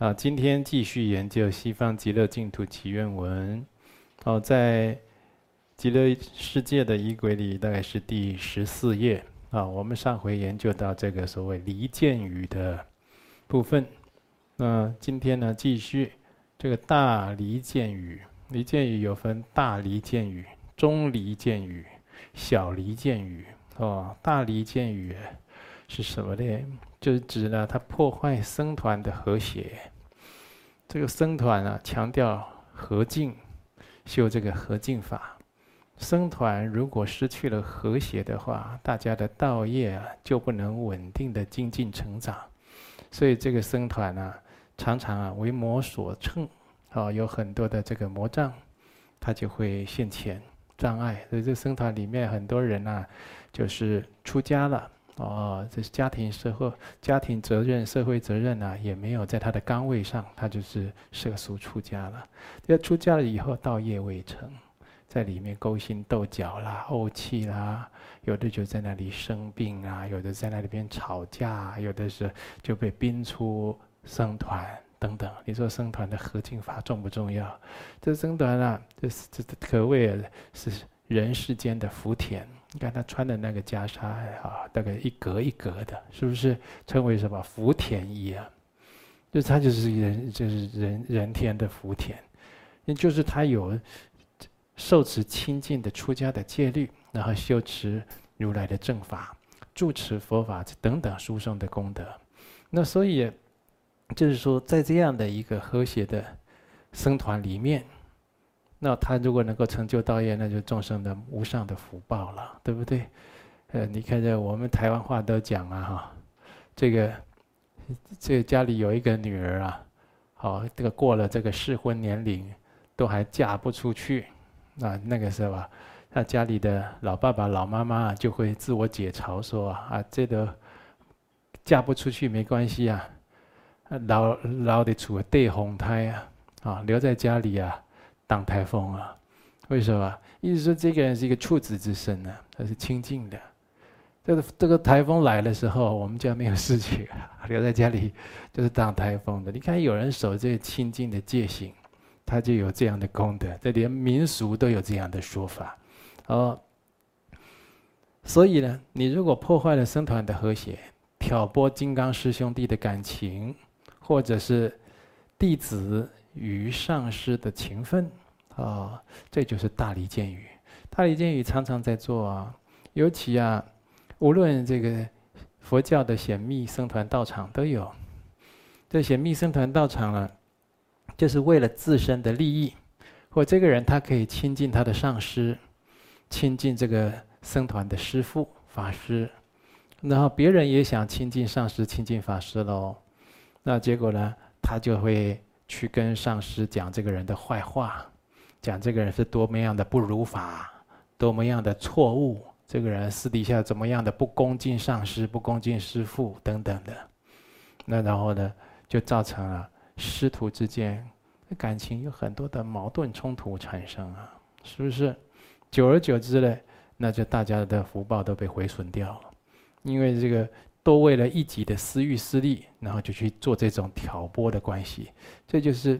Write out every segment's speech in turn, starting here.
啊，今天继续研究《西方极乐净土祈愿文》。哦，在极乐世界的仪轨里，大概是第十四页啊。我们上回研究到这个所谓离间语的部分。那今天呢，继续这个大离间语。离间语有分大离间语、中离间语、小离间语。哦，大离间语是什么呢？就是指呢，它破坏僧团的和谐。这个僧团啊，强调和敬，修这个和敬法。僧团如果失去了和谐的话，大家的道业啊就不能稳定的精进成长。所以这个僧团啊，常常啊为魔所乘，啊有很多的这个魔障，它就会现前障碍。所以这僧团里面很多人啊，就是出家了。哦，这是家庭、社会、家庭责任、社会责任啊，也没有在他的岗位上，他就是涉俗出家了。要出家了以后，道业未成，在里面勾心斗角啦、怄气啦，有的就在那里生病啊，有的在那里边吵架，有的是就被逼出僧团等等。你说僧团的和敬法重不重要？这僧团啊，这是这可谓是人世间的福田。你看他穿的那个袈裟啊，大概一格一格的，是不是称为什么福田衣啊？就他就是人，就是人人天的福田，也就是他有受持清净的出家的戒律，然后修持如来的正法，住持佛法等等殊胜的功德。那所以就是说，在这样的一个和谐的僧团里面。那他如果能够成就道业，那就众生的无上的福报了，对不对？呃，你看这我们台湾话都讲啊，哈，这个这家里有一个女儿啊，好，这个过了这个适婚年龄，都还嫁不出去，那那个时候啊，他家里的老爸爸、老妈妈就会自我解嘲说啊，啊这个嫁不出去没关系啊，老老的处对红胎啊，啊，留在家里啊。挡台风啊？为什么？意思说这个人是一个处子之身呢、他是清净的。这个这个台风来的时候，我们家没有事情，留在家里就是挡台风的。你看有人守这个清净的戒行，他就有这样的功德。这连民俗都有这样的说法。哦，所以呢，你如果破坏了僧团的和谐，挑拨金刚师兄弟的感情，或者是弟子与上师的情分。啊、哦，这就是大离间语。大离间语常常在做啊，尤其啊，无论这个佛教的显密僧团道场都有。这显密僧团道场啊，就是为了自身的利益，或这个人他可以亲近他的上师，亲近这个僧团的师父法师，然后别人也想亲近上师、亲近法师喽。那结果呢，他就会去跟上师讲这个人的坏话。讲这个人是多么样的不如法，多么样的错误，这个人私底下怎么样的不恭敬上师、不恭敬师父等等的，那然后呢，就造成了师徒之间感情有很多的矛盾冲突产生啊，是不是？久而久之呢，那就大家的福报都被毁损掉了，因为这个都为了一己的私欲私利，然后就去做这种挑拨的关系，这就是。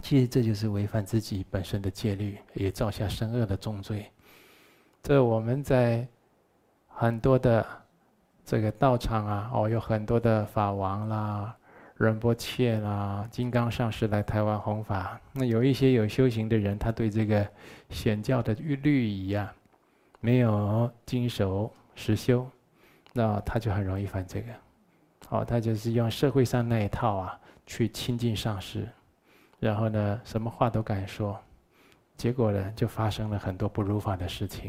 其实这就是违反自己本身的戒律，也造下深恶的重罪。这我们在很多的这个道场啊，哦，有很多的法王啦、仁波切啦、金刚上师来台湾弘法。那有一些有修行的人，他对这个显教的律律仪啊，没有经守实修，那他就很容易犯这个。哦，他就是用社会上那一套啊，去亲近上师。然后呢，什么话都敢说，结果呢，就发生了很多不如法的事情。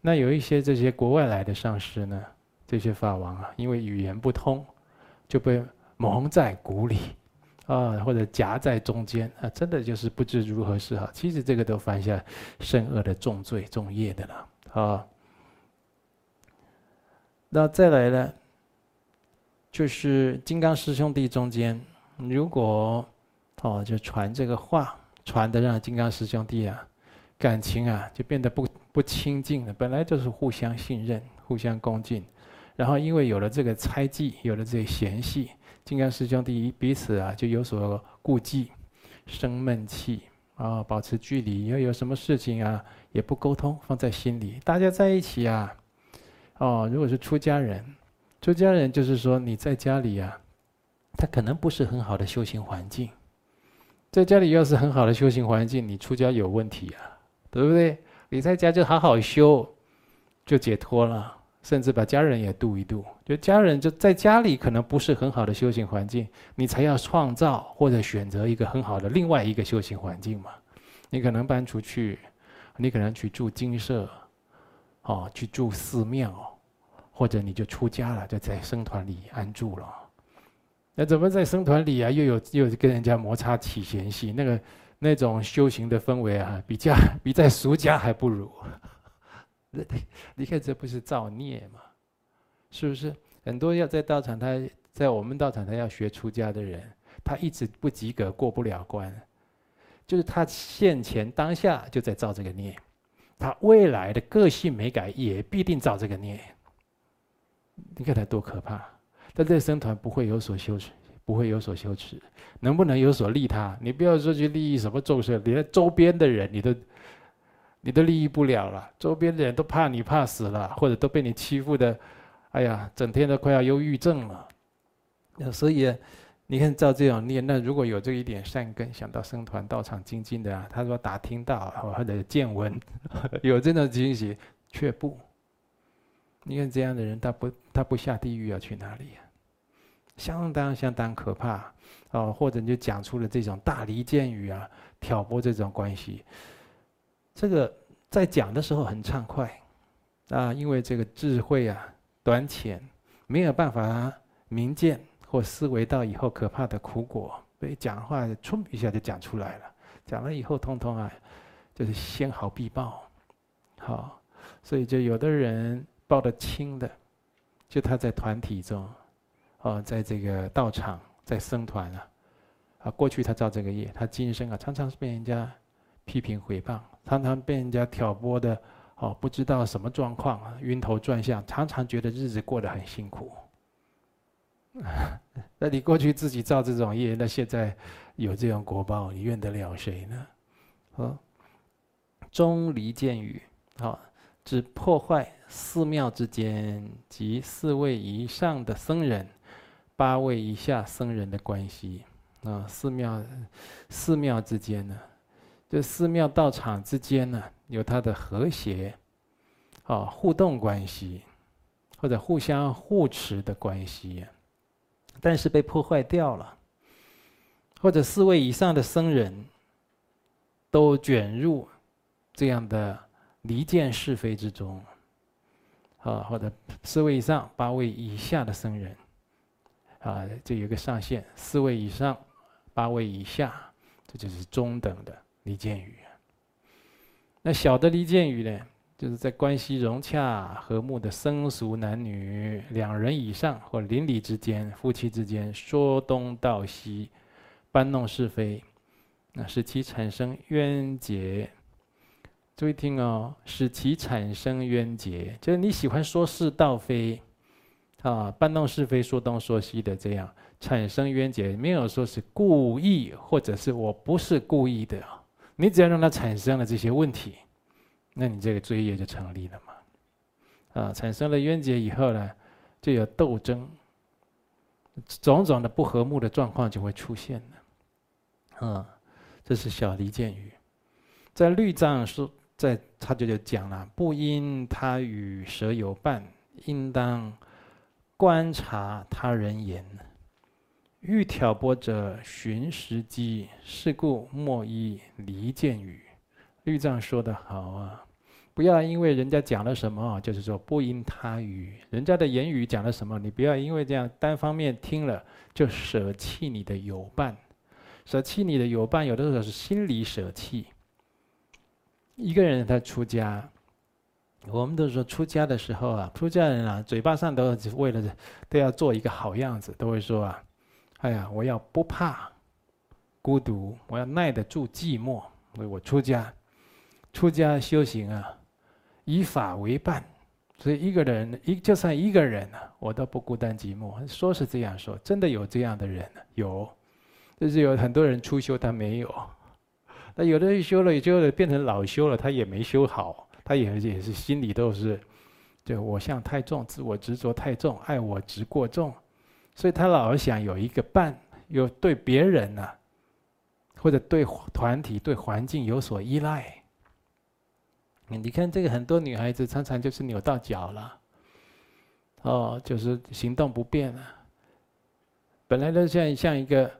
那有一些这些国外来的上师呢，这些法王啊，因为语言不通，就被蒙在鼓里，啊，或者夹在中间啊，真的就是不知如何是好。其实这个都犯下深恶的重罪重业的了啊。那再来呢，就是金刚师兄弟中间，如果哦，就传这个话，传的让金刚师兄弟啊，感情啊就变得不不亲近了。本来就是互相信任、互相恭敬，然后因为有了这个猜忌，有了这个嫌隙，金刚师兄弟彼此啊就有所顾忌，生闷气啊，保持距离，要有什么事情啊也不沟通，放在心里。大家在一起啊，哦，如果是出家人，出家人就是说你在家里啊，他可能不是很好的修行环境。在家里要是很好的修行环境，你出家有问题啊，对不对？你在家就好好修，就解脱了。甚至把家人也度一度，就家人就在家里可能不是很好的修行环境，你才要创造或者选择一个很好的另外一个修行环境嘛。你可能搬出去，你可能去住精舍，哦，去住寺庙，或者你就出家了，就在僧团里安住了。那怎么在僧团里啊，又有又跟人家摩擦起嫌隙？那个那种修行的氛围啊，比家 比在俗家还不如。你看，这不是造孽吗？是不是？很多要在道场，他在我们道场，他要学出家的人，他一直不及格，过不了关，就是他现前当下就在造这个孽，他未来的个性没改，也必定造这个孽。你看他多可怕！但这僧团不会有所羞耻，不会有所羞耻，能不能有所利他？你不要说去利益什么众生，连周边的人你都。你都利益不了了，周边的人都怕你怕死了，或者都被你欺负的，哎呀，整天都快要忧郁症了。那所以，你看照这种念，那如果有这一点善根，想到僧团道场精进的啊，他说打听到或者见闻 有这种惊喜，却不。你看这样的人，他不他不下地狱要去哪里呀？相当相当可怕哦，或者你就讲出了这种大离间语啊，挑拨这种关系。这个在讲的时候很畅快，啊，因为这个智慧啊短浅，没有办法明见或思维到以后可怕的苦果，所以讲话冲一下就讲出来了。讲了以后，通通啊，就是先毫必报，好，所以就有的人报得轻的，就他在团体中，哦，在这个道场，在僧团啊，啊，过去他造这个业，他今生啊常常是被人家批评诽谤。常常被人家挑拨的，哦，不知道什么状况，晕头转向，常常觉得日子过得很辛苦。那你过去自己造这种业，那现在有这种果报，你怨得了谁呢？哦，钟离见雨，好，指破坏寺庙之间及四位以上的僧人、八位以下僧人的关系啊，寺庙寺庙之间呢？这寺庙道场之间呢，有它的和谐，啊，互动关系，或者互相护持的关系，但是被破坏掉了，或者四位以上的僧人，都卷入这样的离间是非之中，啊，或者四位以上、八位以下的僧人，啊，这有个上限，四位以上、八位以下，这就是中等的。离间语，那小的离间语呢？就是在关系融洽、和睦的生俗男女两人以上或邻里之间、夫妻之间说东道西、搬弄是非，那使其产生冤结。注意听哦，使其产生冤结，就是你喜欢说是道非，啊，搬弄是非、说东说西的这样产生冤结，没有说是故意，或者是我不是故意的。你只要让它产生了这些问题，那你这个罪业就成立了嘛？啊，产生了冤结以后呢，就有斗争，种种的不和睦的状况就会出现了。啊，这是小离间语。在律藏书，在他就就讲了：不因他与蛇有伴，应当观察他人言。欲挑拨者，寻时机。是故莫依离间语。律藏说得好啊，不要因为人家讲了什么，就是说不因他语，人家的言语讲了什么，你不要因为这样单方面听了就舍弃你的友伴。舍弃你的友伴，有的时候是心理舍弃。一个人他出家，我们都说出家的时候啊，出家人啊，嘴巴上都为了都要做一个好样子，都会说啊。哎呀，我要不怕孤独，我要耐得住寂寞。所以我出家，出家修行啊，以法为伴，所以一个人一就算一个人呢，我都不孤单寂寞。说是这样说，真的有这样的人有，就是有很多人初修他没有，那有的人修了修了变成老修了，他也没修好，他也也是心里都是，就我相太重，自我执着太重，爱我执过重，所以他老是想有一个伴，有对别人呢、或者对团体、对环境有所依赖。你看这个很多女孩子常常就是扭到脚了，哦，就是行动不便了。本来都像像一个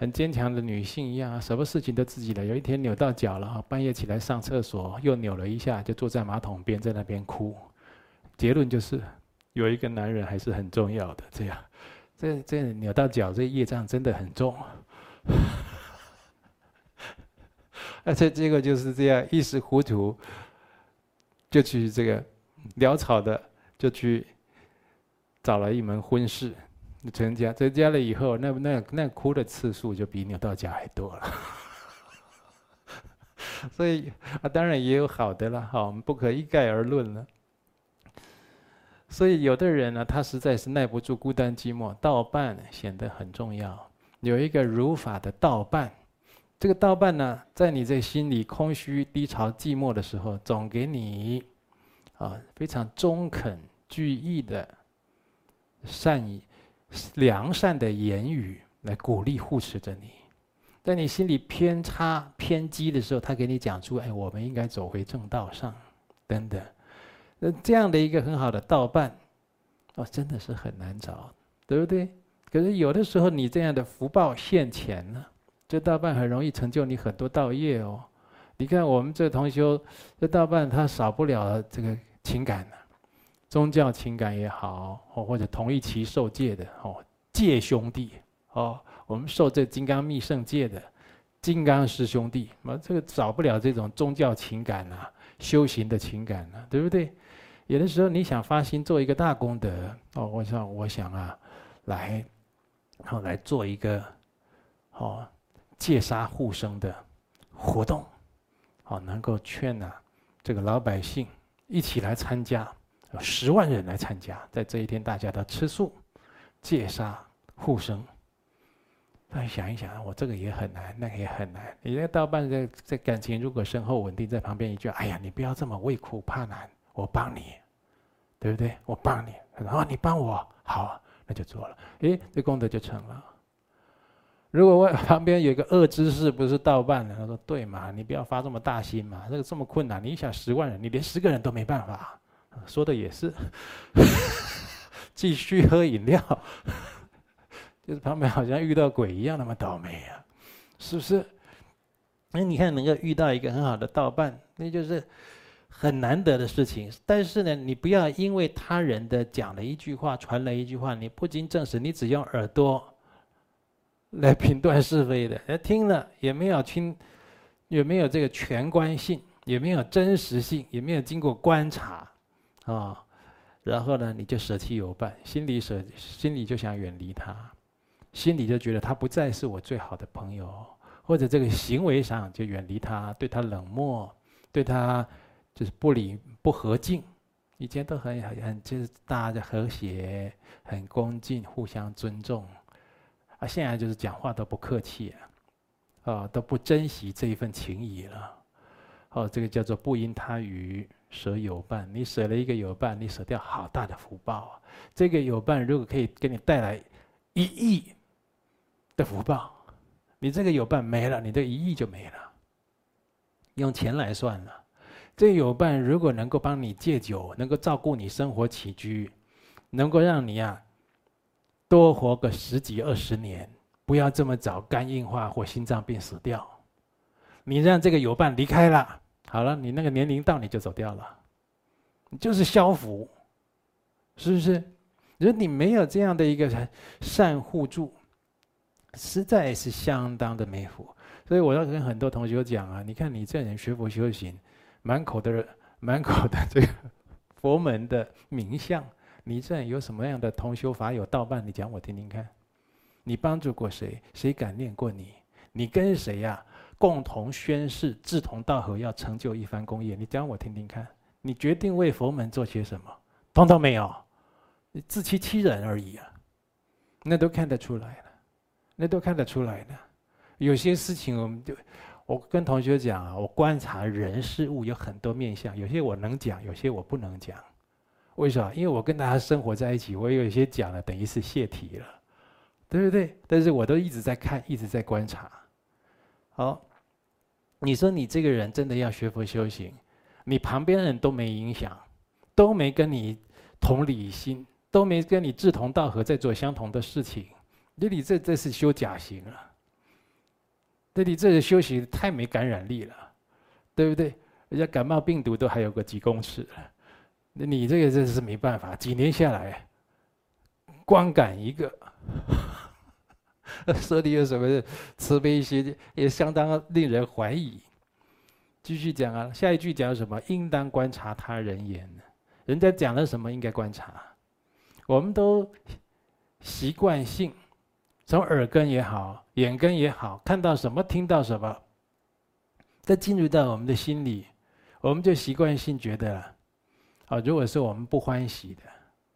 很坚强的女性一样啊，什么事情都自己来。有一天扭到脚了，半夜起来上厕所又扭了一下，就坐在马桶边在那边哭。结论就是有一个男人还是很重要的。这样，这这扭到脚，这业障真的很重。而且结果就是这样一时糊涂。就去这个潦草的，就去找了一门婚事，成家。成家了以后，那那那哭的次数就比扭到家还多了。所以啊，当然也有好的了，好，我们不可一概而论了。所以有的人呢，他实在是耐不住孤单寂寞，道伴显得很重要。有一个如法的道伴。这个道伴呢，在你这心里空虚、低潮、寂寞的时候，总给你啊非常中肯、具意的善意、良善的言语来鼓励、护持着你。在你心里偏差、偏激的时候，他给你讲出：“哎，我们应该走回正道上。”等等。那这样的一个很好的道伴，哦，真的是很难找，对不对？可是有的时候，你这样的福报现前了。这道伴很容易成就你很多道业哦。你看我们这同修，这道伴他少不了这个情感的，宗教情感也好，哦或者同一期受戒的哦，戒兄弟哦，我们受这金刚密圣戒的金刚师兄弟，那这个少不了这种宗教情感呐，修行的情感呐，对不对？有的时候你想发心做一个大功德哦，我想我想啊，来，然后来做一个哦。戒杀护生的活动，哦，能够劝呐这个老百姓一起来参加，有十万人来参加，在这一天大家都吃素，戒杀护生。大家想一想，我这个也很难，那个也很难。你这道伴在在感情如果深厚稳定，在旁边一句：“哎呀，你不要这么为苦怕难，我帮你，对不对？我帮你。”然后你帮我，好，那就做了，诶，这功德就成了。如果我旁边有个恶知识，不是道伴的，他说：“对嘛，你不要发这么大心嘛，这个这么困难，你想十万人，你连十个人都没办法。”说的也是，继续喝饮料，就是旁边好像遇到鬼一样那么倒霉啊，是不是？那你看能够遇到一个很好的道伴，那就是很难得的事情。但是呢，你不要因为他人的讲了一句话，传了一句话，你不经证实，你只用耳朵。来评断是非的，听了也没有听，也没有这个全观性，也没有真实性，也没有经过观察，啊，然后呢，你就舍弃有伴，心里舍，心里就想远离他，心里就觉得他不再是我最好的朋友，或者这个行为上就远离他，对他冷漠，对他就是不理不和敬，以前都很很很就是大家和谐，很恭敬，互相尊重。啊，现在就是讲话都不客气啊，啊，都不珍惜这一份情谊了。哦，这个叫做不因他语舍友伴。你舍了一个友伴，你舍掉好大的福报啊！这个友伴如果可以给你带来一亿的福报，你这个友伴没了，你这一亿就没了。用钱来算了，这个友伴如果能够帮你戒酒，能够照顾你生活起居，能够让你啊。多活个十几二十年，不要这么早肝硬化或心脏病死掉。你让这个友伴离开了，好了，你那个年龄到你就走掉了，你就是消福，是不是？如果你没有这样的一个善互助，实在是相当的没福。所以我要跟很多同学讲啊，你看你这人学佛修行，满口的满口的这个佛门的名相。你这有什么样的同修法友道伴？你讲我听听看。你帮助过谁？谁感念过你？你跟谁呀、共同宣誓，志同道合，要成就一番功业。你讲我听听看。你决定为佛门做些什么？通通没有，你自欺欺人而已啊！那都看得出来了，那都看得出来的。有些事情，我们就我跟同学讲啊，我观察人事物有很多面相，有些我能讲，有些我不能讲。为什么？因为我跟大家生活在一起，我有一些讲了，等于是泄题了，对不对？但是我都一直在看，一直在观察。好，你说你这个人真的要学佛修行，你旁边人都没影响，都没跟你同理心，都没跟你志同道合，在做相同的事情，那你这这是修假行了，那你这个修行太没感染力了，对不对？人家感冒病毒都还有个几公尺。那你这个真是没办法，几年下来，光感一个，说你有什么慈悲心，也相当令人怀疑。继续讲啊，下一句讲什么？应当观察他人言，人家讲了什么应该观察。我们都习惯性从耳根也好，眼根也好，看到什么听到什么，再进入到我们的心里，我们就习惯性觉得。啊，如果是我们不欢喜的，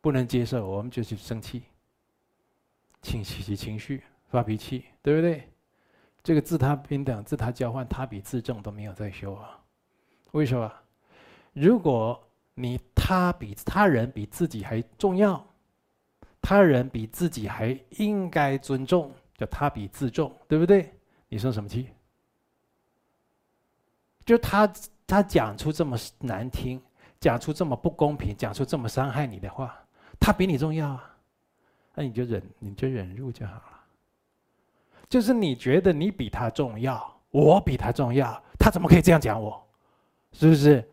不能接受，我们就去生气，情绪情绪发脾气，对不对？这个自他平等、自他交换、他比自重都没有在修啊。为什么？如果你他比他人比自己还重要，他人比自己还应该尊重，叫他比自重，对不对？你生什么气？就他他讲出这么难听。讲出这么不公平，讲出这么伤害你的话，他比你重要啊，那你就忍，你就忍住就好了。就是你觉得你比他重要，我比他重要，他怎么可以这样讲我？是不是？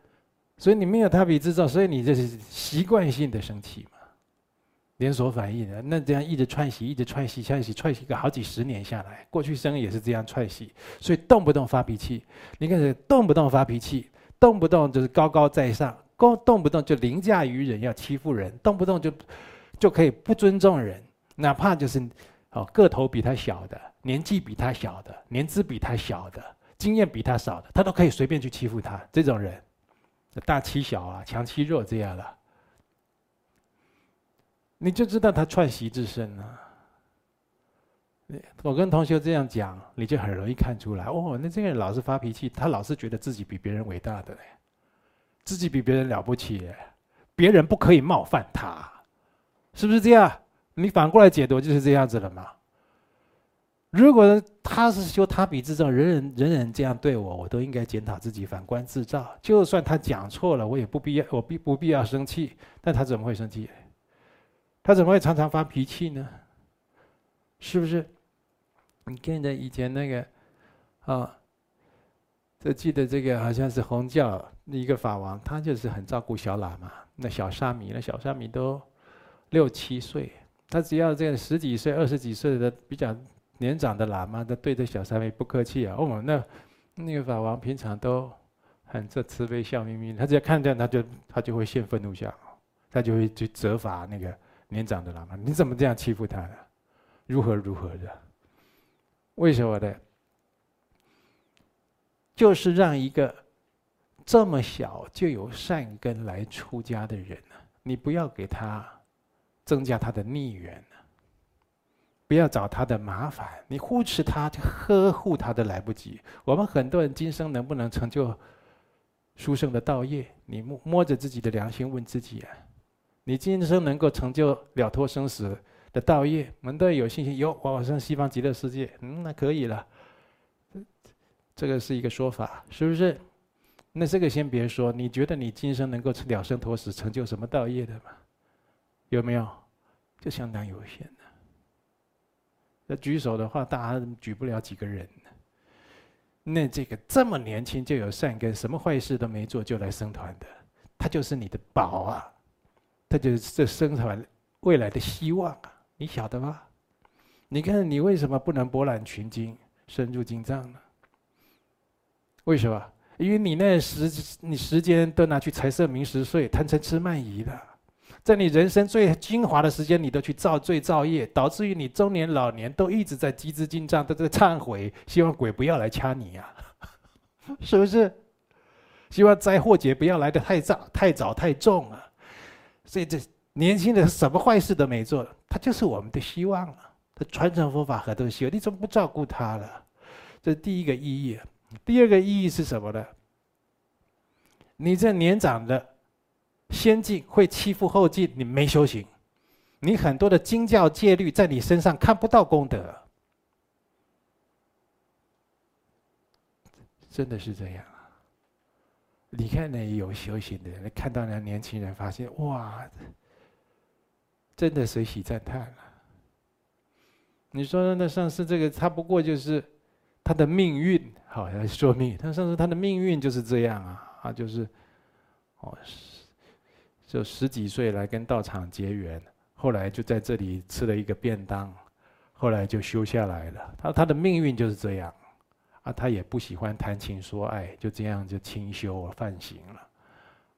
所以你没有他比自重，所以你这是习惯性的生气嘛，连锁反应的。那这样一直串习，一直串习，串习，串习个好几十年下来，过去生也是这样串习，所以动不动发脾气。你看，动不动发脾气，动不动就是高高在上。动不动就凌驾于人，要欺负人，动不动就就可以不尊重人，哪怕就是哦个头比他小的，年纪比他小的，年资比他小的，经验比他少的，他都可以随便去欺负他。这种人，大欺小啊，强欺弱这样的，你就知道他串习之身了。我跟同学这样讲，你就很容易看出来哦。那这个人老是发脾气，他老是觉得自己比别人伟大的嘞。自己比别人了不起，别人不可以冒犯他，是不是这样？你反过来解读就是这样子了嘛？如果他是说他比自重，人人人人这样对我，我都应该检讨自己，反观自照。就算他讲错了，我也不必要，我必不必要生气。但他怎么会生气？他怎么会常常发脾气呢？是不是？你看着以前那个，啊。这记得这个好像是红教一个法王，他就是很照顾小喇嘛。那小沙弥，那小沙弥都六七岁，他只要这个十几岁、二十几岁的比较年长的喇嘛，都对着小沙弥不客气啊。哦，那那个法王平常都很这慈悲笑眯眯，他只要看见他就他就会现愤怒相，他就会去责罚那个年长的喇嘛：你怎么这样欺负他呢？如何如何的？为什么呢？就是让一个这么小就有善根来出家的人呢，你不要给他增加他的逆缘，不要找他的麻烦，你护持他、呵护他都来不及。我们很多人今生能不能成就殊胜的道业？你摸摸着自己的良心问自己啊，你今生能够成就了脱生死的道业？我们都有信心，有往生西方极乐世界，嗯，那可以了。这个是一个说法，是不是？那这个先别说，你觉得你今生能够了生脱死，成就什么道业的吗？有没有？就相当有限的。那举手的话，大家举不了几个人。那这个这么年轻就有善根，什么坏事都没做就来生团的，他就是你的宝啊！他就是这生团未来的希望啊！你晓得吗？你看你为什么不能博览群经，深入经藏呢？为什么？因为你那时你时间都拿去财色名食睡，贪嗔痴慢疑的，在你人生最精华的时间，你都去造罪造业，导致于你中年老年都一直在积资净障，都在忏悔，希望鬼不要来掐你呀，是不是？希望灾祸劫不要来的太早、太早、太重啊！所以这年轻人什么坏事都没做，他就是我们的希望了。他传承佛法很多希望，你怎么不照顾他了？这是第一个意义。第二个意义是什么呢？你这年长的先进会欺负后进，你没修行，你很多的经教戒律在你身上看不到功德，真的是这样啊！你看那有修行的人，看到那年轻人，发现哇，真的随喜赞叹了。你说那上次这个，他不过就是他的命运，好来说命。他上次他的命运就是这样啊。啊，就是，哦是，就十几岁来跟道场结缘，后来就在这里吃了一个便当，后来就修下来了。他他的命运就是这样，啊，他也不喜欢谈情说爱，就这样就清修犯行了，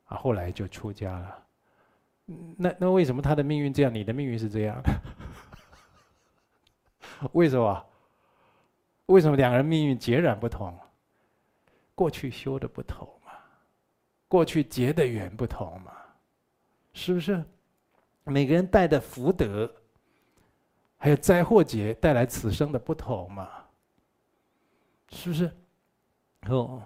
啊，后来就出家了。那那为什么他的命运这样，你的命运是这样？为什么？为什么两个人命运截然不同？过去修的不同嘛。过去结的缘不同嘛，是不是？每个人带的福德，还有灾祸劫带来此生的不同嘛，是不是？哦，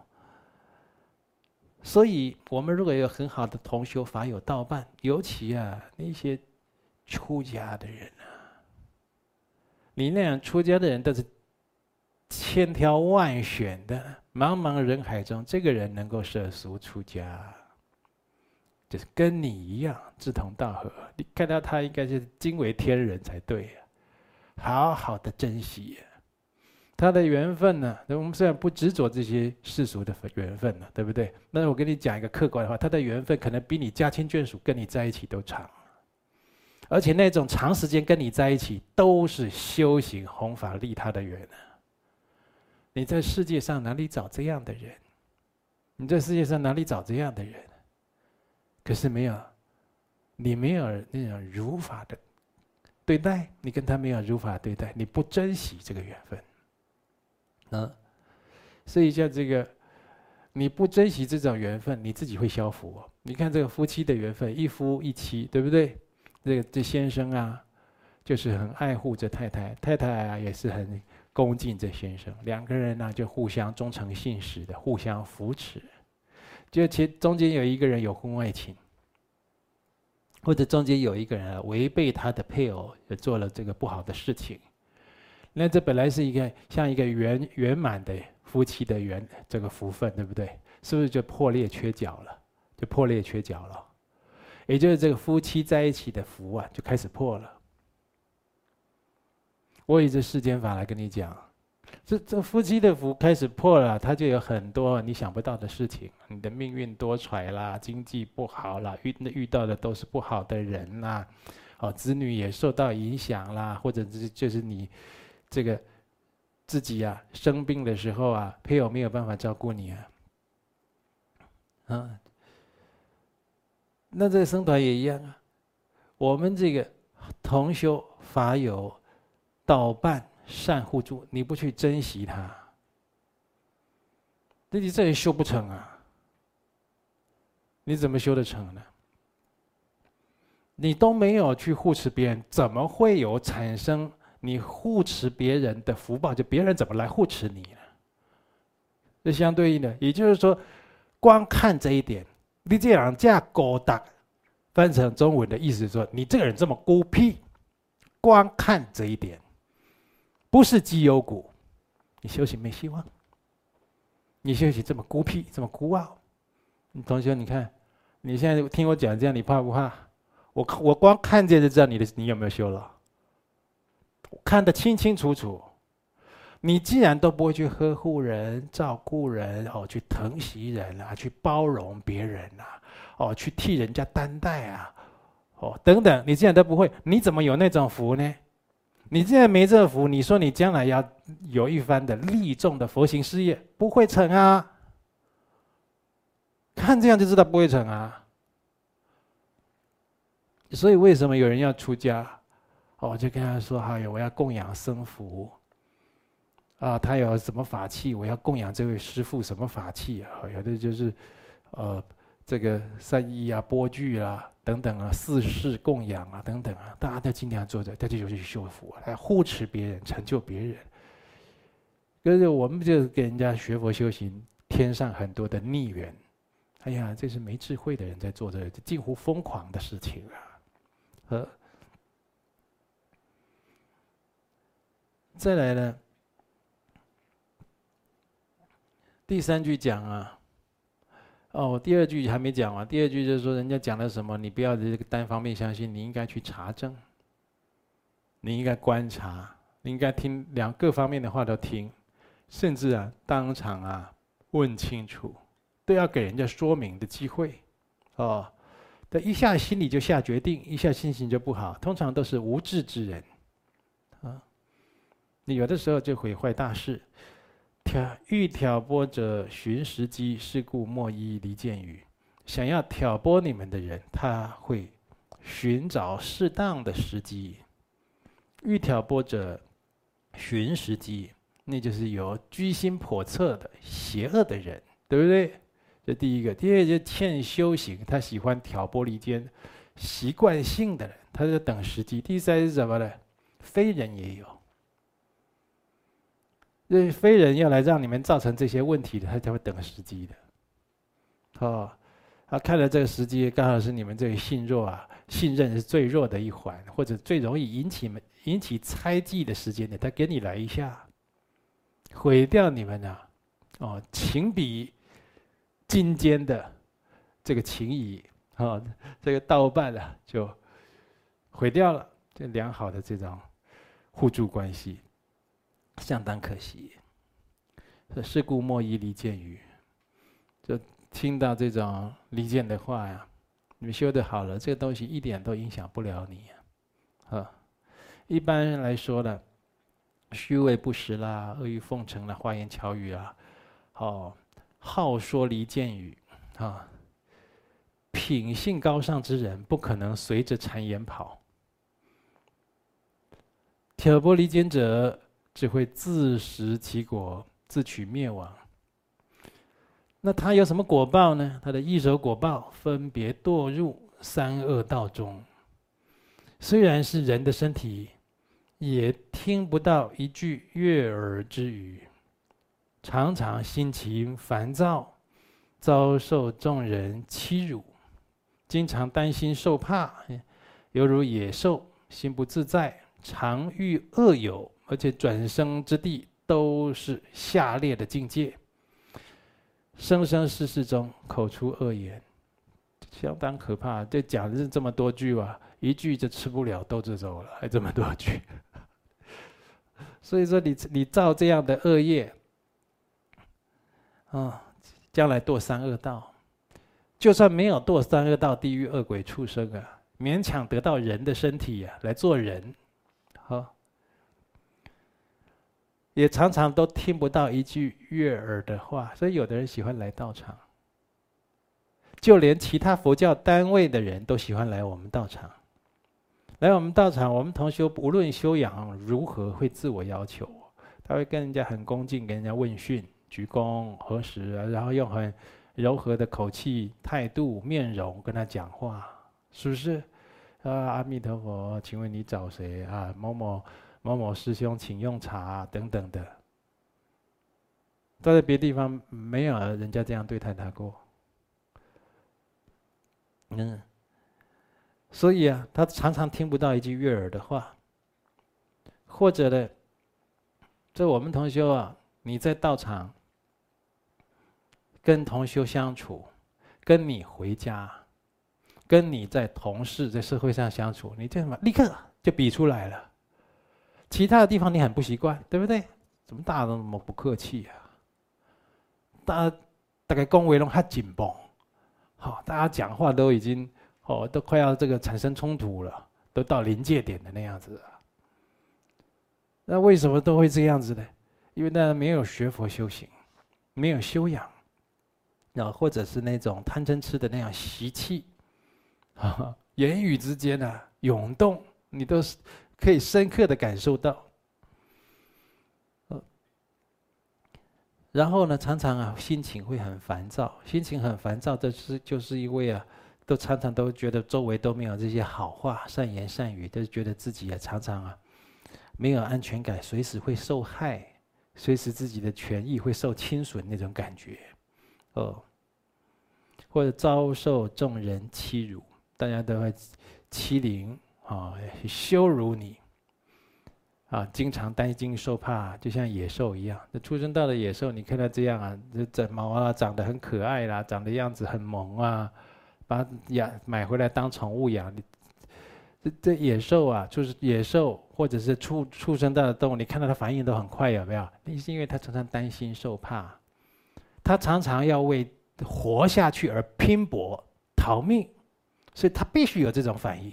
所以我们如果有很好的同修法友道伴，尤其啊那些出家的人啊，你那样出家的人都是千挑万选的。茫茫人海中，这个人能够舍俗出家，就是跟你一样志同道合。你看到他，应该是惊为天人才对呀！好好的珍惜他的缘分呢。我们虽然不执着这些世俗的缘分了，对不对？那我跟你讲一个客观的话，他的缘分可能比你家亲眷属跟你在一起都长，而且那种长时间跟你在一起，都是修行弘法利他的缘。你在世界上哪里找这样的人？你在世界上哪里找这样的人？可是没有，你没有那种如法的对待，你跟他没有如法对待，你不珍惜这个缘分，啊，所以像这个，你不珍惜这种缘分，你自己会消福。你看这个夫妻的缘分，一夫一妻，对不对？这个这先生啊，就是很爱护着太太，太太啊也是很。恭敬这先生，两个人呢就互相忠诚信实的互相扶持，就其中间有一个人有婚外情，或者中间有一个人违背他的配偶，也做了这个不好的事情，那这本来是一个像一个圆圆满的夫妻的圆这个福分，对不对？是不是就破裂缺角了？就破裂缺角了，也就是这个夫妻在一起的福啊，就开始破了。我以这世间法来跟你讲，这这夫妻的福开始破了，他就有很多你想不到的事情。你的命运多舛啦，经济不好啦，遇遇到的都是不好的人啦，哦，子女也受到影响啦，或者是就是你这个自己啊生病的时候啊，配偶没有办法照顾你啊，啊，那这个僧团也一样啊，我们这个同修法友。道伴善互助，你不去珍惜他，那你这也修不成啊！你怎么修得成呢？你都没有去护持别人，怎么会有产生你护持别人的福报？就别人怎么来护持你呢？这相对应的，也就是说，光看这一点，你这样架勾搭，翻成中文的意思说，你这个人这么孤僻，光看这一点。不是绩优股，你修行没希望。你修行这么孤僻，这么孤傲，同学，你看，你现在听我讲这样，你怕不怕？我我光看见就知道你的你有没有修了，看得清清楚楚。你既然都不会去呵护人、照顾人，哦，去疼惜人啊，去包容别人啊，哦，去替人家担待啊，哦，等等，你既然都不会，你怎么有那种福呢？你现在没这福，你说你将来要有一番的利众的佛行事业，不会成啊！看这样就知道不会成啊！所以为什么有人要出家？哦，就跟他说：“哎呀，我要供养僧福啊，他有什么法器，我要供养这位师父什么法器啊？有的就是，呃，这个善意啊、钵具啊等等啊、四世供养啊等等啊，大家都尽量做着，大家就去修福啊，来护持别人、成就别人。可是我们就给人家学佛修行，添上很多的逆缘。哎呀，这是没智慧的人在做着近乎疯狂的事情啊！呃，再来呢，第三句讲啊，哦，第二句还没讲完。第二句就是说，人家讲了什么，你不要这个单方面相信，你应该去查证，你应该观察，你应该听两各方面的话都听，甚至啊，当场啊问清楚。都要给人家说明的机会，哦，他一下心里就下决定，一下心情就不好，通常都是无智之人，啊，你有的时候就毁坏大事。挑欲挑拨者寻时机，是故莫依离间语。想要挑拨你们的人，他会寻找适当的时机。欲挑拨者寻时机，那就是有居心叵测的邪恶的人，对不对？这第一个，第二就欠修行，他喜欢挑拨离间，习惯性的人，他在等时机。第三是什么呢？非人也有，这非人要来让你们造成这些问题的，他才会等时机的。哦，他看了这个时机，刚好是你们这个信弱啊，信任是最弱的一环，或者最容易引起引起猜忌的时间点，他给你来一下，毁掉你们啊！哦，情比。金坚的这个情谊啊，这个道伴啊，就毁掉了。这良好的这种互助关系，相当可惜。是故莫以离间语，就听到这种离间的话呀，你修得好了，这个东西一点都影响不了你啊。一般来说呢，虚伪不实啦，阿谀奉承啦，花言巧语啊，哦。好说离间语，啊，品性高尚之人不可能随着谗言跑。挑拨离间者只会自食其果，自取灭亡。那他有什么果报呢？他的一手果报分别堕入三恶道中。虽然是人的身体，也听不到一句悦耳之语。常常心情烦躁，遭受众人欺辱，经常担心受怕，犹如野兽，心不自在，常遇恶友，而且转生之地都是下列的境界，生生世世中口出恶言，相当可怕。这讲的是这么多句吧，一句就吃不了兜着走了，还这么多句。所以说你，你造这样的恶业。啊、将来堕三恶道，就算没有堕三恶道，地狱恶鬼畜生啊，勉强得到人的身体呀、啊，来做人，好、哦，也常常都听不到一句悦耳的话，所以有的人喜欢来道场，就连其他佛教单位的人都喜欢来我们道场，来我们道场，我们同学无论修养如何，会自我要求，他会跟人家很恭敬，跟人家问讯。鞠躬合十，然后用很柔和的口气、态度、面容跟他讲话，是不是？啊，阿弥陀佛，请问你找谁啊？某某某某师兄，请用茶等等的。在别地方没有人家这样对待他过。嗯，所以啊，他常常听不到一句悦耳的话，或者呢，这我们同修啊，你在道场。跟同修相处，跟你回家，跟你在同事在社会上相处，你这什么立刻就比出来了。其他的地方你很不习惯，对不对？怎么大家都那么不客气呀？大家大概恭维拢还紧绷，好，大家讲话都已经哦，都快要这个产生冲突了，都到临界点的那样子。那为什么都会这样子呢？因为大家没有学佛修行，没有修养。啊，或者是那种贪嗔痴的那样习气，啊，言语之间呢、涌动，你都是可以深刻的感受到。然后呢，常常啊，心情会很烦躁，心情很烦躁，这是就是因为啊，都常常都觉得周围都没有这些好话、善言善语，都觉得自己也，常常啊，没有安全感，随时会受害，随时自己的权益会受侵损那种感觉，哦，或者遭受众人欺辱，大家都会欺凌。啊，羞辱你。啊，经常担惊受怕，就像野兽一样。那出生到的野兽，你看它这样啊，这整毛啊，长得很可爱啦，长得样子很萌啊，把养买回来当宠物养。这这野兽啊，就是野兽，或者是出出生到的动物，你看到它反应都很快，有没有？那是因为它常常担心受怕，它常常要为活下去而拼搏逃命，所以它必须有这种反应。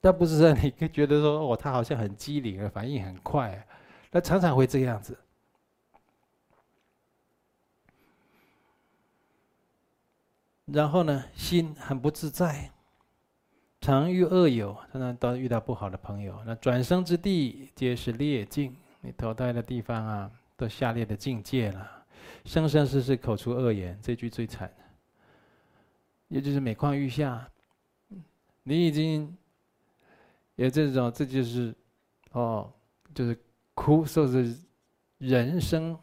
但不是让你觉得说哦，他好像很机灵，反应很快，他常常会这样子。然后呢，心很不自在，常遇恶友，常常都遇到不好的朋友。那转生之地皆是劣境，你投胎的地方啊，都下劣的境界了，生生世世口出恶言，这句最惨。也就是每况愈下，你已经。有这种，这就是，哦，就是苦，说是人生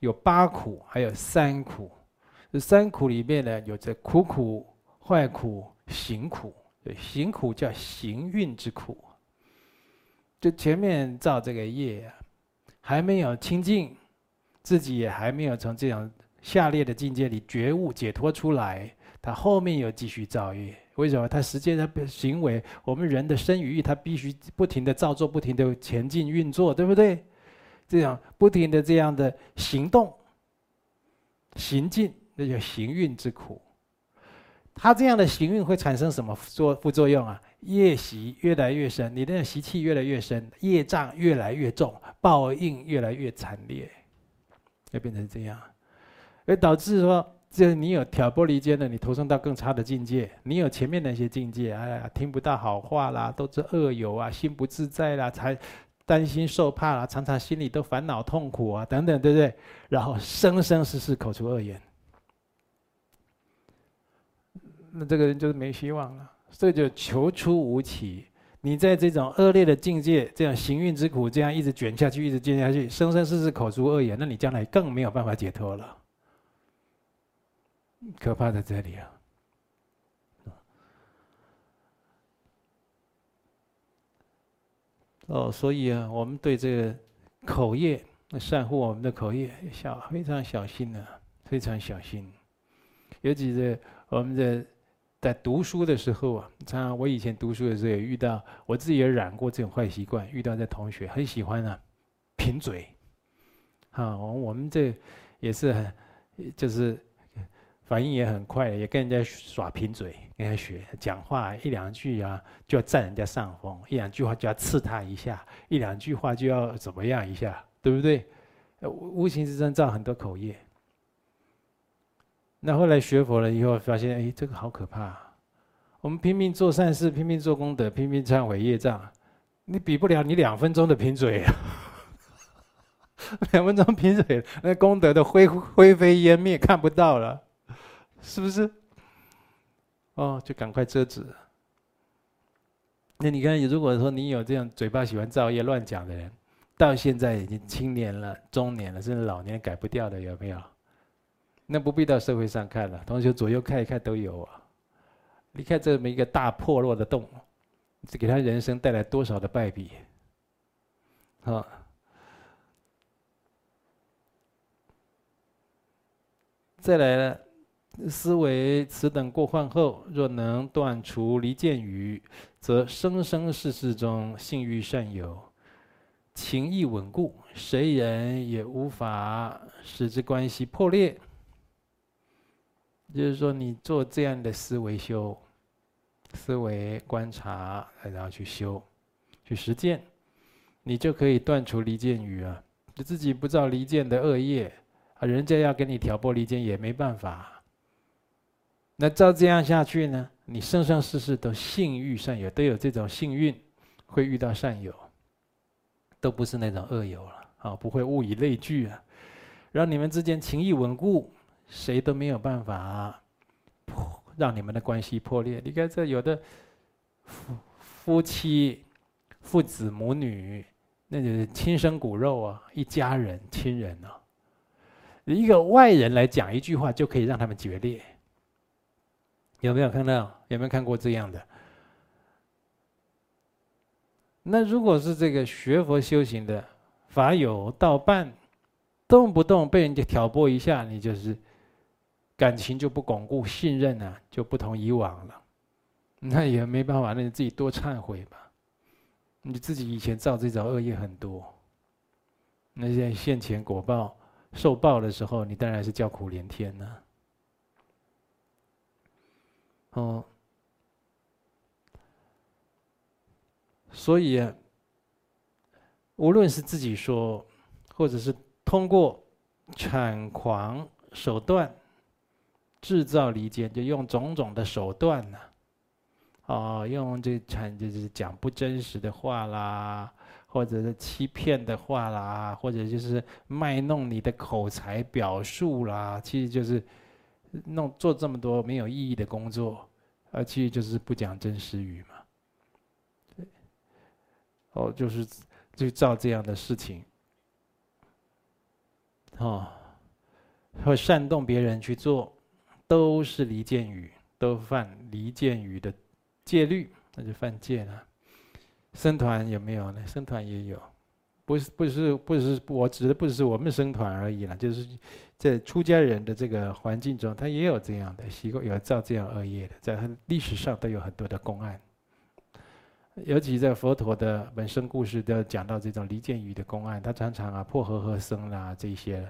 有八苦，还有三苦。这三苦里面呢，有着苦苦、坏苦、行苦。行苦叫行运之苦。就前面造这个业，还没有清净，自己也还没有从这种下列的境界里觉悟解脱出来，他后面又继续造业。为什么？他实际上行为，我们人的身与欲，他必须不停的造作，不停的前进运作，对不对？这样不停的这样的行动、行进，那叫行运之苦。他这样的行运会产生什么作副作用啊？业习越来越深，你的习气越来越深，业障越来越重，报应越来越惨烈，就变成这样，而导致说。就是你有挑拨离间的，你投生到更差的境界；你有前面那些境界，哎呀，听不到好话啦，都是恶友啊，心不自在啦，才担心受怕啦，常常心里都烦恼痛苦啊，等等，对不对？然后生生世世口出恶言，那这个人就是没希望了。这就求出无期。你在这种恶劣的境界，这样行运之苦，这样一直卷下去，一直卷下去，生生世世口出恶言，那你将来更没有办法解脱了。可怕在这里啊！哦，所以啊，我们对这个口业，善护我们的口业，小非常小心呢、啊，非常小心。尤其是我们在在读书的时候啊，常常我以前读书的时候也遇到，我自己也染过这种坏习惯，遇到这同学很喜欢啊，贫嘴。啊，我我们这也是很，就是。反应也很快，也跟人家耍贫嘴，跟人家学讲话一两句啊，就要占人家上风；一两句话就要刺他一下，一两句话就要怎么样一下，对不对？无形之中造很多口业。那后来学佛了以后，发现哎，这个好可怕！我们拼命做善事，拼命做功德，拼命忏悔业障，你比不了你两分钟的贫嘴啊！两分钟贫嘴，那功德都灰灰飞烟灭，看不到了。是不是？哦，就赶快遮止。那你看，如果说你有这样嘴巴喜欢造业、乱讲的人，到现在已经青年了、中年了，甚至老年改不掉的，有没有？那不必到社会上看了，同学左右看一看都有啊。你看这么一个大破落的洞，这给他人生带来多少的败笔？啊，再来了。思维此等过患后，若能断除离间语，则生生世世中信誉善友，情谊稳固，谁人也无法使之关系破裂。就是说，你做这样的思维修，思维观察，然后去修，去实践，你就可以断除离间语啊！你自己不造离间的恶业啊，人家要跟你挑拨离间也没办法。那照这样下去呢？你生生世世都信誉善友，都有这种幸运，会遇到善友，都不是那种恶友了啊，不会物以类聚啊，让你们之间情谊稳固，谁都没有办法破，让你们的关系破裂。你看这有的夫夫妻、父子、母女，那就是亲生骨肉啊，一家人、亲人啊，一个外人来讲一句话就可以让他们决裂。有没有看到？有没有看过这样的？那如果是这个学佛修行的法友道伴，动不动被人家挑拨一下，你就是感情就不巩固，信任啊就不同以往了。那也没办法，那你自己多忏悔吧。你自己以前造这种恶业很多，那现在现前果报受报的时候，你当然是叫苦连天了。哦。所以，无论是自己说，或者是通过产狂手段制造离间，就用种种的手段呢，啊，用这产就是讲不真实的话啦，或者是欺骗的话啦，或者就是卖弄你的口才表述啦，其实就是弄做这么多没有意义的工作，而其实就是不讲真实语嘛。对哦，就是就造这样的事情，哦，会煽动别人去做，都是离间语，都犯离间语的戒律，那就犯戒了。僧团有没有呢？僧团也有，不是不是不是，我指的不是我们僧团而已了，就是在出家人的这个环境中，他也有这样的习惯，有造这样恶业的，在他历史上都有很多的公案。尤其在佛陀的本生故事，都要讲到这种离间语的公案，他常常啊破和合僧啦这些。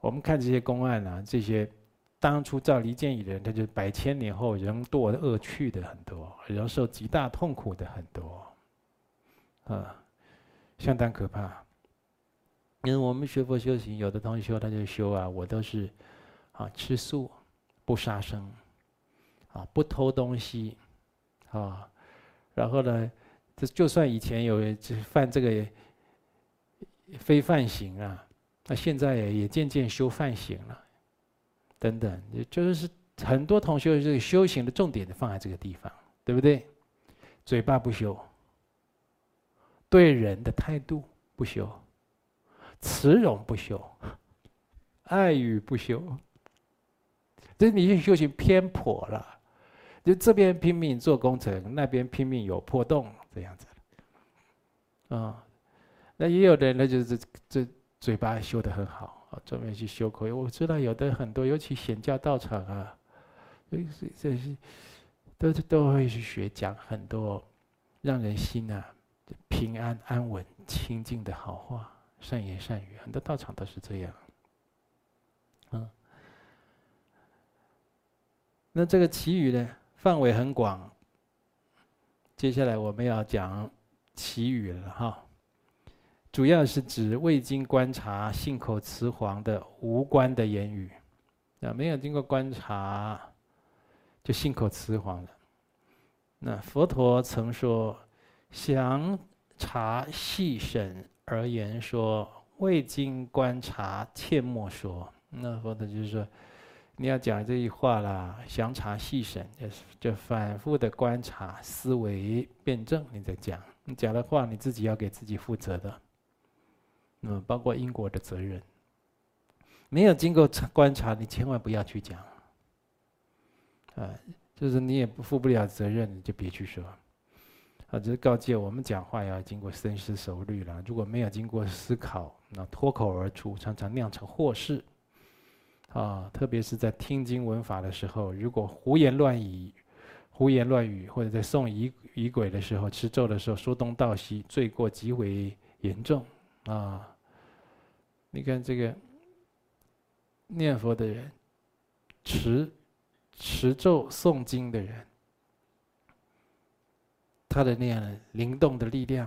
我们看这些公案啊，这些当初造离间语的人，他就百千年后仍堕恶趣的很多，仍受极大痛苦的很多，啊，相当可怕。因为我们学佛修行，有的同学他就修啊，我都是啊吃素，不杀生，啊不偷东西，啊。然后呢，这就算以前有人犯这个非犯行啊，那现在也也渐渐修犯行了，等等，就是很多同学这个修行的重点就放在这个地方，对不对？嘴巴不修，对人的态度不修，慈容不修，爱语不修，这你修行偏颇了。就这边拼命做工程，那边拼命有破洞，这样子。啊，那也有的人，那就是这嘴巴修得很好，啊，专门去修口。我知道有的很多，尤其显教道场啊，这这些都是都会去学讲很多让人心啊平安安稳清净的好话，善言善语，很多道场都是这样。嗯，那这个綺语呢？范围很广，接下来我们要讲綺语了哈。主要是指未经观察、信口雌黄的无关的言语，那没有经过观察就信口雌黄了。那佛陀曾说：“详察细审而言说，未经观察切莫说。”那佛陀就是说。你要讲这句话啦，详查细审，就是就反复的观察、思维、辩证，你再讲。你讲的话，你自己要给自己负责的，嗯，包括因果的责任。没有经过观察，你千万不要去讲。啊，就是你也不负不了责任，你就别去说。啊，就是告诫我们讲话要经过深思熟虑了。如果没有经过思考，那脱口而出，常常酿成祸事。啊，特别是在听经闻法的时候，如果胡言乱语、胡言乱语，或者在诵仪仪轨的时候、持咒的时候说东道西，罪过极为严重啊！你看这个念佛的人、持持咒诵经的人，他的那样灵动的力量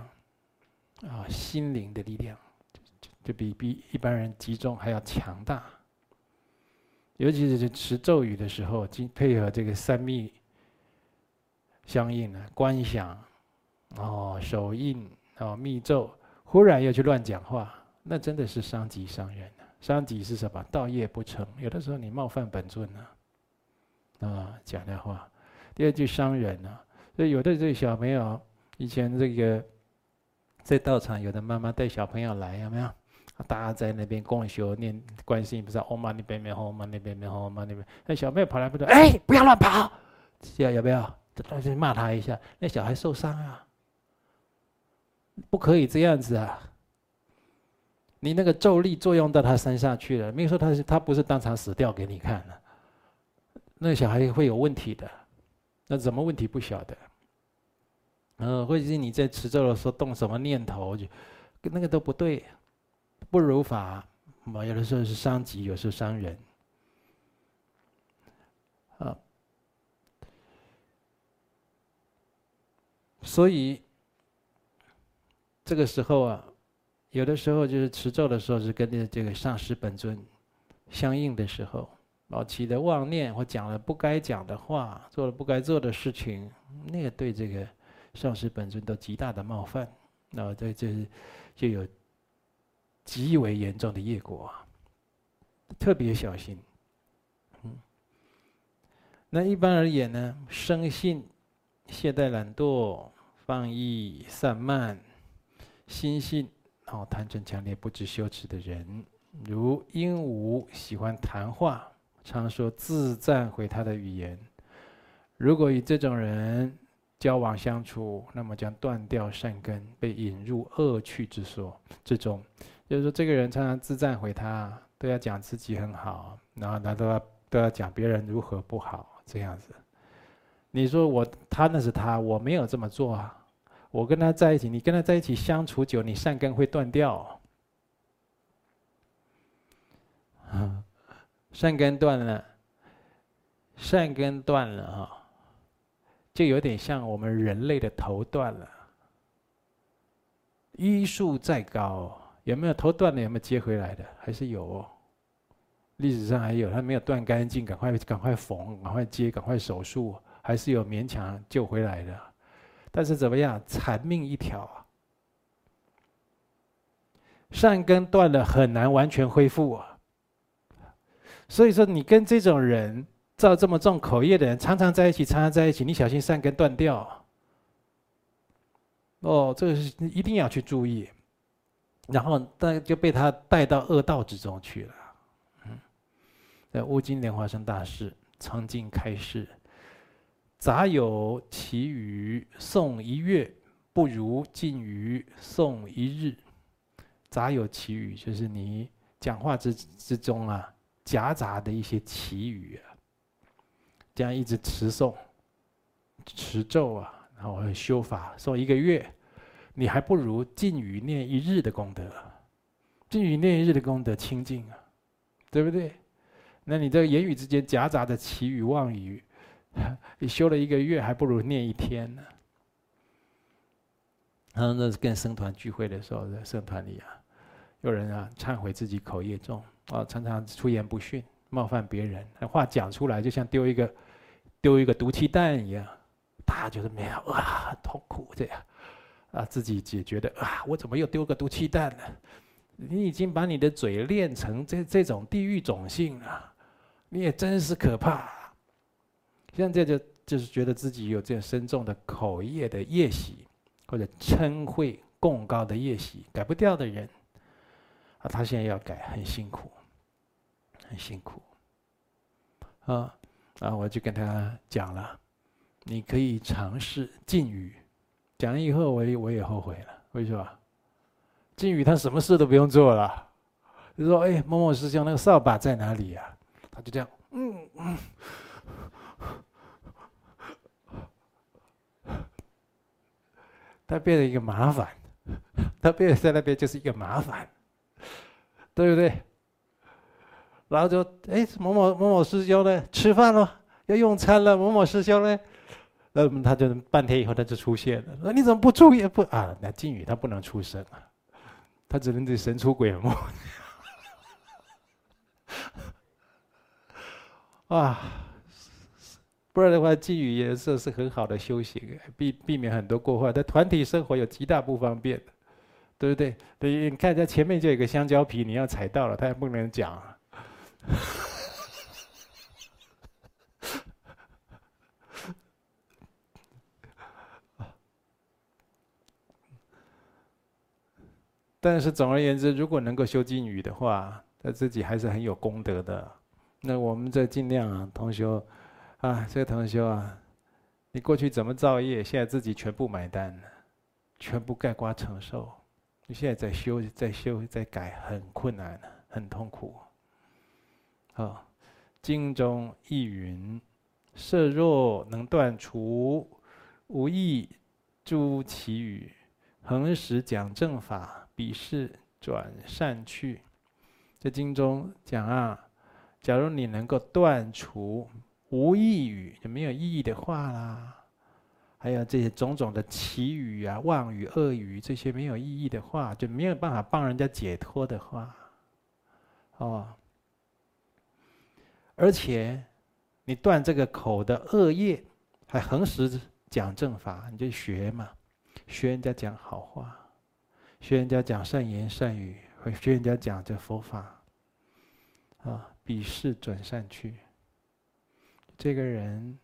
啊，心灵的力量，就就比比一般人集中还要强大。尤其是持咒语的时候，经配合这个三密相应的观想，哦，手印，哦，密咒，忽然又去乱讲话，那真的是伤己伤人啊！伤己是什么？道业不成，有的时候你冒犯本尊呢，啊，讲的话。第二句伤人呢，所以有的这个小朋友以前这个在道场，有的妈妈带小朋友来，有没有？大家在那边共修念观世音菩萨，唵嘛呢叭咪吽，唵嘛呢叭咪吽，唵嘛呢叭。那小朋友跑来不说：“哎，不要乱跑！”要要不要？大家骂他一下，那小孩受伤啊！不可以这样子啊！你那个咒力作用到他身上去了，没有说他是他不是当场死掉给你看的，那小孩会有问题的。那什么问题不晓得？嗯，或者是你在持咒的时候动什么念头，就那个都不对。不如法，嘛，有的时候是伤己，有时候伤人。啊，所以这个时候啊，有的时候就是持咒的时候是跟这这个上师本尊相应的时候，老起的妄念或讲了不该讲的话，做了不该做的事情，那个对这个上师本尊都极大的冒犯，那这这就有。极为严重的业果啊，特别小心。嗯，那一般而言呢，生性懈怠懒惰、放逸散漫、心性哦贪嗔强烈、不知羞耻的人，如鹦鹉喜欢谈话，常说自赞毁他的语言。如果与这种人交往相处，那么将断掉善根，被引入恶趣之所之中。就是说，这个人常常自赞毁他，都要讲自己很好，然后他都要都要讲别人如何不好，这样子。你说我他那是他，我没有这么做啊。我跟他在一起，你跟他在一起相处久，你善根会断掉。啊 善根断了，善根断了哈，就有点像我们人类的头断了，医术再高。有没有头断了？有没有接回来的？还是有哦。历史上还有，他没有断干净，赶快赶快缝，赶快接，赶快手术，还是有勉强救回来的。但是怎么样？残命一条啊！善根断了，很难完全恢复啊。所以说，你跟这种人造这么重口业的人，常常在一起，常常在一起，你小心善根断掉。哦，这个是一定要去注意。然后但就被他带到恶道之中去了。嗯，在乌金莲花生大士曾经开示：杂有其语诵一月，不如尽于诵一日。杂有其语，就是你讲话之之中啊，夹杂的一些祈语啊，这样一直持诵、持咒啊，然后修法诵一个月。你还不如净语念一日的功德，净语念一日的功德清净啊，对不对？那你这言语之间夹杂的祈语妄语，你修了一个月，还不如念一天呢。然后那是跟僧团聚会的时候，在僧团里啊，有人啊忏悔自己口业重啊，常常出言不逊，冒犯别人，那话讲出来就像丢一个丢一个毒气弹一样，大家觉得没有哇，很痛苦这样。啊，自己解决的啊！我怎么又丢个毒气弹呢？你已经把你的嘴练成这这种地狱种性了，你也真是可怕。现在就就是觉得自己有这样深重的口业的业习，或者嗔恚贡高的业习，改不掉的人，啊，他现在要改，很辛苦，很辛苦。啊啊，我就跟他讲了，你可以尝试禁语。讲了以后，我也我也后悔了。为什么？禁语他什么事都不用做了，就说：“哎，某某师兄，那个扫把在哪里呀、啊？”他就这样，嗯嗯，他变成一个麻烦，他变成在那边就是一个麻烦，对不对？然后就哎，某某某某师兄呢？吃饭了，要用餐了。某某师兄呢？那么他就半天以后他就出现了，说你怎么不注意不啊？那净语他不能出声啊，他只能这神出鬼没。啊，不然的话净语也是是很好的修行，避避免很多过患。在团体生活有极大不方便的，对不对？对，你看在前面就有个香蕉皮，你要踩到了，他也不能讲。但是总而言之，如果能够修金鱼的话，他自己还是很有功德的。那我们这尽量啊，同修啊，这个同修啊，你过去怎么造业，现在自己全部买单，全部盖瓜承受。你现在在修，在修，在改，很困难，很痛苦。好，经中亦云：色若能断除无益诸其语，恒时讲正法。彼事转善趣，在经中讲啊，假如你能够断除无益语，就没有意义的话啦，还有这些种种的綺语啊、妄语、恶语，这些没有意义的话，就没有办法帮人家解脱的话，哦，而且你断这个口的恶业，还恒时讲正法，你就学嘛，学人家讲好话。学人家讲善言善语，会学人家讲这佛法，啊，彼事转善去。这个人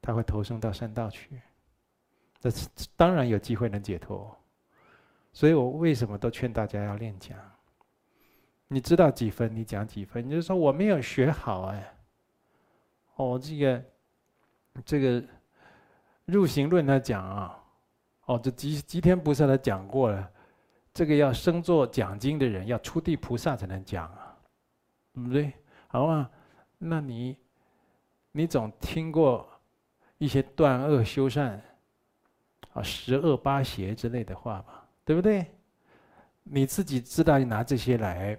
他会投生到善道去，这当然有机会能解脱。所以我为什么都劝大家要练讲？你知道几分，你讲几分。你就说我没有学好哎，哦，这个这个入行论他讲啊，哦，这吉吉天菩萨他讲过了。这个要升座讲经的人，要出地菩萨才能讲啊，对不对？好啊，那你，你总听过一些断恶修善十恶八邪之类的话吧，对不对？你自己知道，你拿这些来，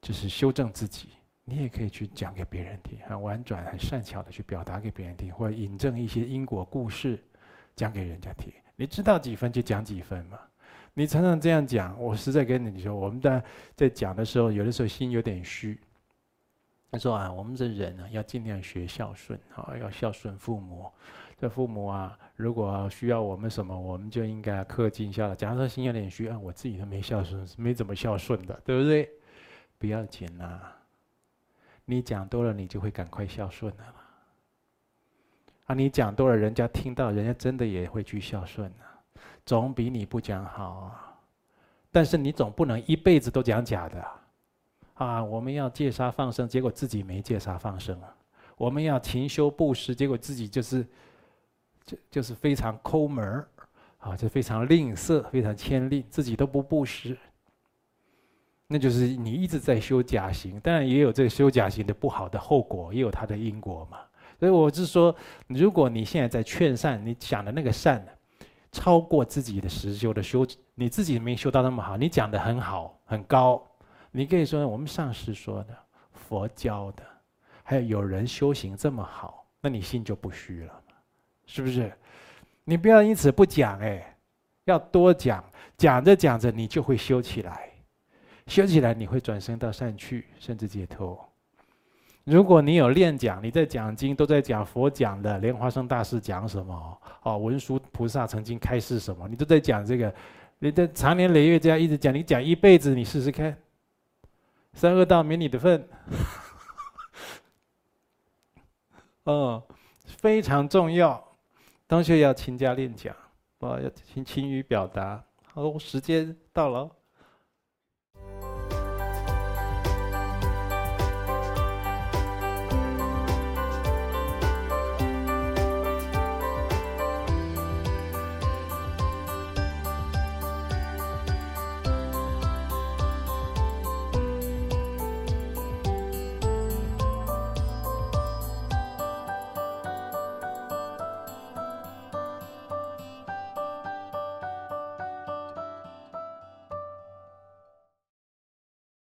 就是修正自己。你也可以去讲给别人听，很婉转、很善巧的去表达给别人听，或者引证一些因果故事讲给人家听。你知道几分就讲几分嘛。你常常这样讲，我实在跟你说，我们在在讲的时候，有的时候心有点虚。他说啊，我们这人呢，要尽量学孝顺，啊，要孝顺父母。这父母啊，如果需要我们什么，我们就应该恪尽孝了。假如说心有点虚，啊，我自己都没孝顺，没怎么孝顺的，对不对？不要紧呐，你讲多了，你就会赶快孝顺了。啊，你讲多了，人家听到，人家真的也会去孝顺的。总比你不讲好啊！但是你总不能一辈子都讲假的啊！我们要戒杀放生，结果自己没戒杀放生啊！我们要勤修布施，结果自己就是就就是非常抠门啊，就非常吝啬，非常谦吝，自己都不布施，那就是你一直在修假行。当然也有这个修假行的不好的后果，也有它的因果嘛。所以我是说，如果你现在在劝善，你想的那个善。超过自己的实修的修，你自己没修到那么好，你讲的很好很高，你可以说我们上师说的，佛教的，还有有人修行这么好，那你心就不虚了，是不是？你不要因此不讲哎，要多讲，讲着讲着你就会修起来，修起来你会转生到善趣，甚至解脱。如果你有练讲，你在讲经都在讲佛讲的，莲花生大师讲什么？哦，文殊菩萨曾经开示什么？你都在讲这个，你在长年累月这样一直讲，你讲一辈子，你试试看，三恶道没你的份。嗯，非常重要，同学要勤加练讲，我，要勤勤于表达。好，时间到了。